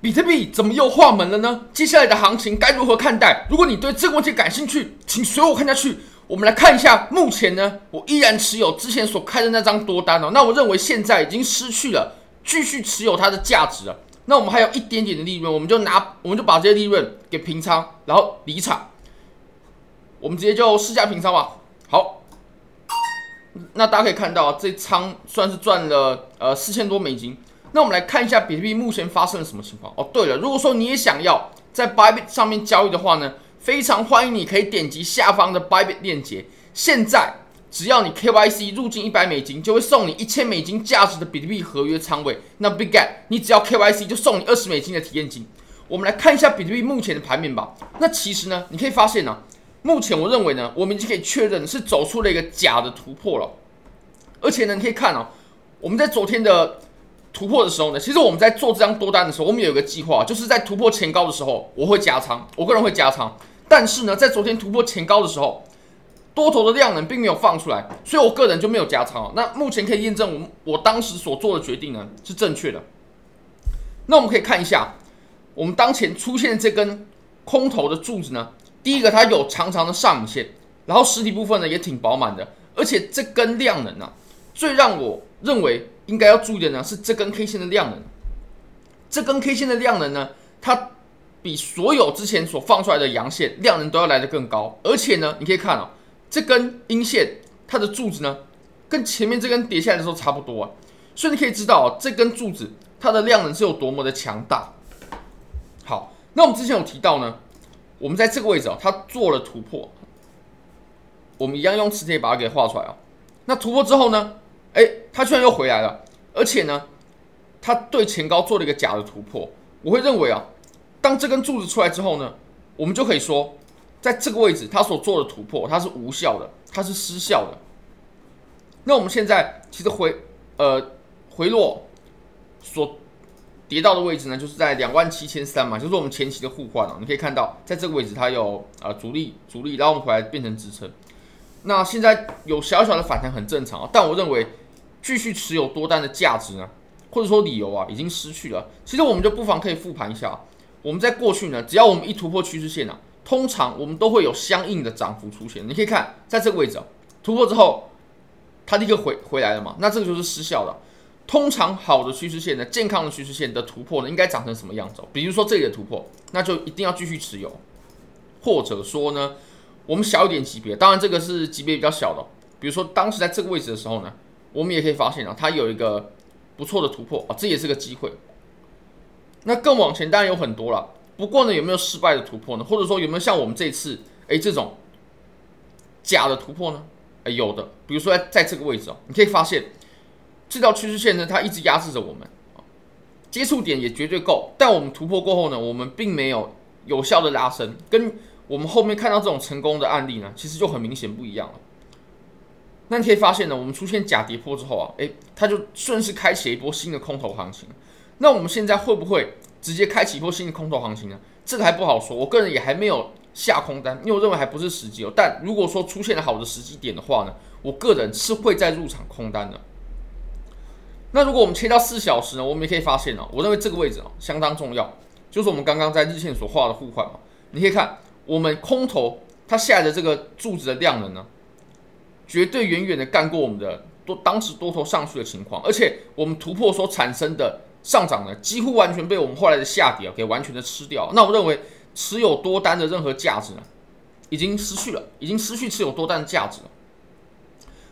比特币怎么又换门了呢？接下来的行情该如何看待？如果你对这个问题感兴趣，请随我看下去。我们来看一下，目前呢，我依然持有之前所开的那张多单哦。那我认为现在已经失去了继续持有它的价值了。那我们还有一点点的利润，我们就拿，我们就把这些利润给平仓，然后离场。我们直接就试价平仓吧。好，那大家可以看到，这仓算是赚了呃四千多美金。那我们来看一下比特币目前发生了什么情况哦。对了，如果说你也想要在 Bybit 上面交易的话呢，非常欢迎你可以点击下方的 Bybit 链接。现在只要你 KYC 入境一百美金，就会送你一千美金价值的比特币合约仓位。那 Bitget 你只要 KYC 就送你二十美金的体验金。我们来看一下比特币目前的盘面吧。那其实呢，你可以发现呢、目前我认为呢，我们已经可以确认是走出了一个假的突破了。而且呢，你可以看哦，我们在昨天的突破的时候呢，其实我们在做这张多单的时候，我们有一个计划，就是在突破前高的时候，我会加仓，我个人会加仓。但是呢，在昨天突破前高的时候，多头的量能并没有放出来，所以我个人就没有加仓。那目前可以验证我我当时所做的决定呢是正确的。那我们可以看一下，我们当前出现这根空头的柱子呢，第一个它有长长的上影线，然后实体部分呢也挺饱满的，而且这根量能呢，最让我认为应该要注意的呢是这根 K 线的量能，这根 K 线的量能呢，它。比所有之前所放出来的阳线量能都要来得更高，而且呢，你可以看哦，这根阴线它的柱子呢，跟前面这根跌下来的时候差不多啊，所以你可以知道哦，这根柱子它的量能是有多么的强大。好，那我们之前有提到呢，我们在这个位置哦，它做了突破，我们一样用磁铁把它给画出来啊。那突破之后呢，哎，它居然又回来了，而且呢，它对前高做了一个假的突破，我会认为啊。当这根柱子出来之后呢，我们就可以说，在这个位置它所做的突破，它是无效的，它是失效的。那我们现在其实回呃回落所跌到的位置呢，就是在两万七千三嘛，就是我们前期的互换啊。你可以看到，在这个位置它有呃阻力阻力，然后我们回来变成支撑。那现在有小小的反弹很正常啊，但我认为继续持有多单的价值呢，或者说理由啊，已经失去了。其实我们就不妨可以复盘一下。我们在过去呢，只要我们一突破趋势线啊，通常我们都会有相应的涨幅出现。你可以看在这个位置啊，突破之后，它立刻回回来了嘛，那这个就是失效的。通常好的趋势线呢，健康的趋势线的突破呢，应该长成什么样子？比如说这里的突破，那就一定要继续持有，或者说呢，我们小一点级别，当然这个是级别比较小的，比如说当时在这个位置的时候呢，我们也可以发现啊，它有一个不错的突破啊，这也是个机会。那更往前当然有很多了，不过呢，有没有失败的突破呢？或者说有没有像我们这次诶这种假的突破呢？诶，有的，比如说在在这个位置哦，你可以发现这条趋势线呢，它一直压制着我们，接触点也绝对够，但我们突破过后呢，我们并没有有效的拉升，跟我们后面看到这种成功的案例呢，其实就很明显不一样了。那你可以发现呢，我们出现假跌破之后啊，诶，它就顺势开启一波新的空头行情。那我们现在会不会直接开启一波新的空头行情呢？这个还不好说，我个人也还没有下空单，因为我认为还不是时机哦。但如果说出现了好的时机点的话呢，我个人是会再入场空单的。那如果我们切到四小时呢，我们也可以发现哦，我认为这个位置哦相当重要，就是我们刚刚在日线所画的互换嘛。你可以看我们空头它下来的这个柱子的量能呢，绝对远远的干过我们的多当时多头上去的情况，而且我们突破所产生的。上涨呢，几乎完全被我们后来的下跌啊给完全的吃掉。那我认为持有多单的任何价值呢，已经失去了，已经失去持有多单的价值了。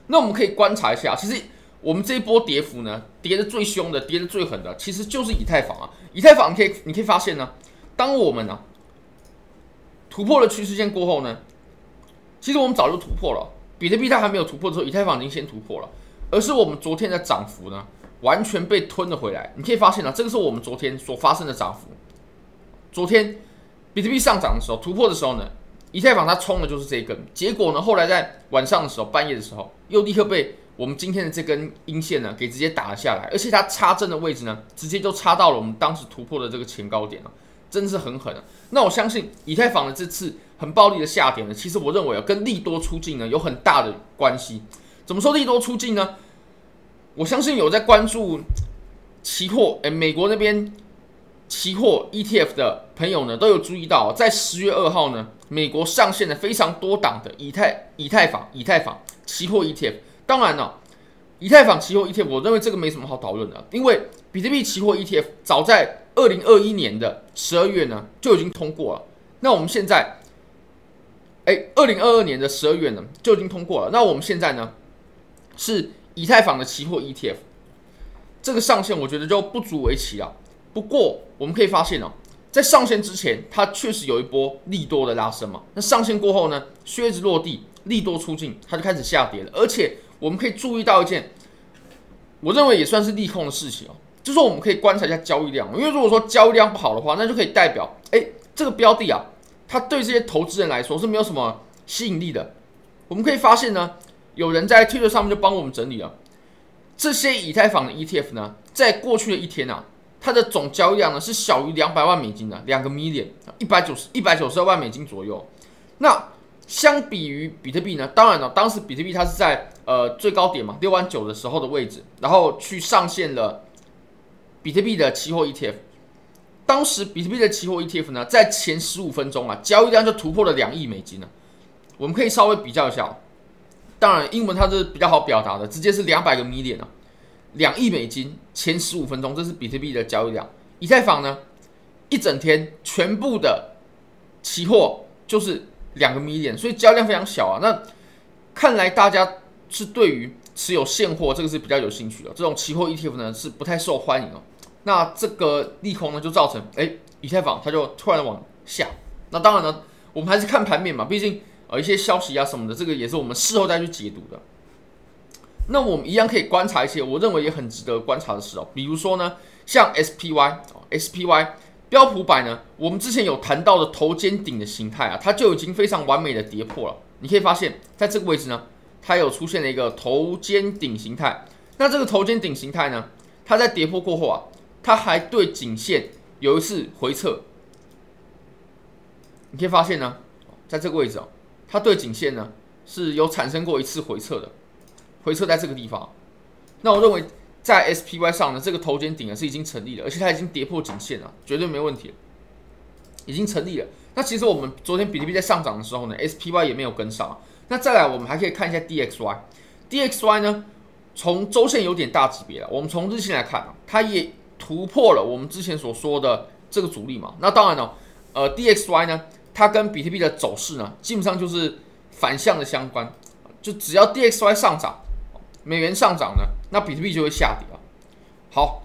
那我们可以观察一下，其实我们这一波跌幅呢，跌的最凶的，跌的最狠的，其实就是以太坊啊。以太坊你可以你可以发现呢，当我们呢、啊、突破了趋势线过后呢，其实我们早就突破了。比特币它还没有突破的时候，以太坊已经先突破了，而是我们昨天的涨幅呢。完全被吞了回来，你可以发现啊，这个是我们昨天所发生的涨幅。昨天比特币上涨的时候，突破的时候呢，以太坊它冲的就是这一根，结果呢，后来在晚上的时候，半夜的时候，又立刻被我们今天的这根阴线呢给直接打了下来，而且它插针的位置呢，直接就插到了我们当时突破的这个前高点了，真是很狠啊。那我相信以太坊的这次很暴力的下跌呢，其实我认为啊，跟利多出境呢有很大的关系。怎么说利多出境呢？我相信有在关注期货，诶，美国那边期货 ETF 的朋友呢，都有注意到，在十月二号呢，美国上线了非常多档的以太以太坊以太坊期货 ETF。当然了，以太坊期货 ETF，我认为这个没什么好讨论的，因为比特币期货 ETF 早在二零二一年的十二月呢就已经通过了。那我们现在，哎，二零二二年的十二月呢就已经通过了。那我们现在呢是以太坊的期货 ETF，这个上线我觉得就不足为奇了。不过我们可以发现哦，在上线之前，它确实有一波利多的拉升嘛。那上线过后呢，靴子落地，利多出尽，它就开始下跌了。而且我们可以注意到一件，我认为也算是利空的事情哦，就是我们可以观察一下交易量。因为如果说交易量不好的话，那就可以代表，哎，这个标的啊，它对这些投资人来说是没有什么吸引力的。我们可以发现呢，有人在推特上面就帮我们整理了这些以太坊的 ETF 呢，在过去的一天啊。它的总交易量呢是小于两百万美金的，两个 million，一百九十一百九十二万美金左右。那相比于比特币呢，当然了，当时比特币它是在呃最高点嘛，六万九的时候的位置，然后去上线了比特币的期货 ETF。当时比特币的期货 ETF 呢，在前十五分钟啊，交易量就突破了两亿美金了。我们可以稍微比较一下，当然英文它是比较好表达的，直接是两百个 million 啊。两亿美金前十五分钟，这是比特币的交易量。以太坊呢，一整天全部的期货就是两个 million，所以交易量非常小啊。那看来大家是对于持有现货这个是比较有兴趣的，这种期货 ETF 呢是不太受欢迎哦。那这个利空呢就造成，哎，以太坊它就突然往下。那当然呢，我们还是看盘面嘛，毕竟呃一些消息啊什么的，这个也是我们事后再去解读的。那我们一样可以观察一些我认为也很值得观察的事哦，比如说呢，像 SPY，SPY 标普百呢，我们之前有谈到的头肩顶的形态啊，它就已经非常完美的跌破了。你可以发现，在这个位置呢，它有出现了一个头肩顶形态。那这个头肩顶形态呢，它在跌破过后啊，它还对颈线有一次回撤。你可以发现呢，在这个位置哦，它对颈线呢是有产生过一次回撤的。回撤在这个地方，那我认为在 SPY 上呢，这个头肩顶呢是已经成立了，而且它已经跌破颈线了，绝对没问题，已经成立了。那其实我们昨天比特币在上涨的时候呢，SPY 也没有跟上。那再来，我们还可以看一下 DXY，DXY 呢从周线有点大级别了，我们从日线来看啊，它也突破了我们之前所说的这个阻力嘛。那当然了，呃，DXY 呢，它跟比特币的走势呢，基本上就是反向的相关，就只要 DXY 上涨。美元上涨呢，那比特币就会下跌啊。好，